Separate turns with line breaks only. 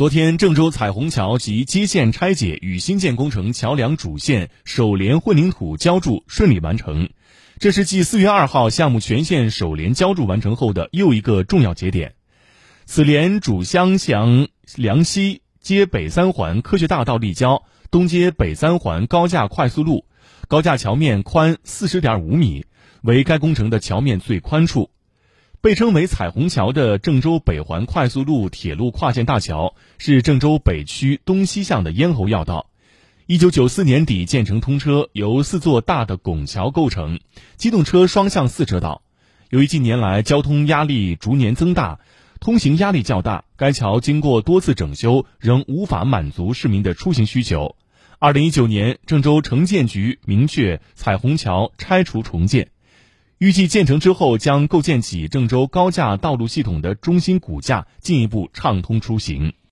昨天，郑州彩虹桥及接线拆解与新建工程桥梁主线首联混凝土浇筑顺利完成，这是继四月二号项目全线首联浇筑完成后的又一个重要节点。此联主湘向梁西接北三环科学大道立交，东接北三环高架快速路，高架桥面宽四十点五米，为该工程的桥面最宽处。被称为“彩虹桥”的郑州北环快速路铁路跨线大桥，是郑州北区东西向的咽喉要道。一九九四年底建成通车，由四座大的拱桥构成，机动车双向四车道。由于近年来交通压力逐年增大，通行压力较大，该桥经过多次整修，仍无法满足市民的出行需求。二零一九年，郑州城建局明确彩虹桥拆除重建。预计建成之后，将构建起郑州高架道路系统的中心骨架，进一步畅通出行。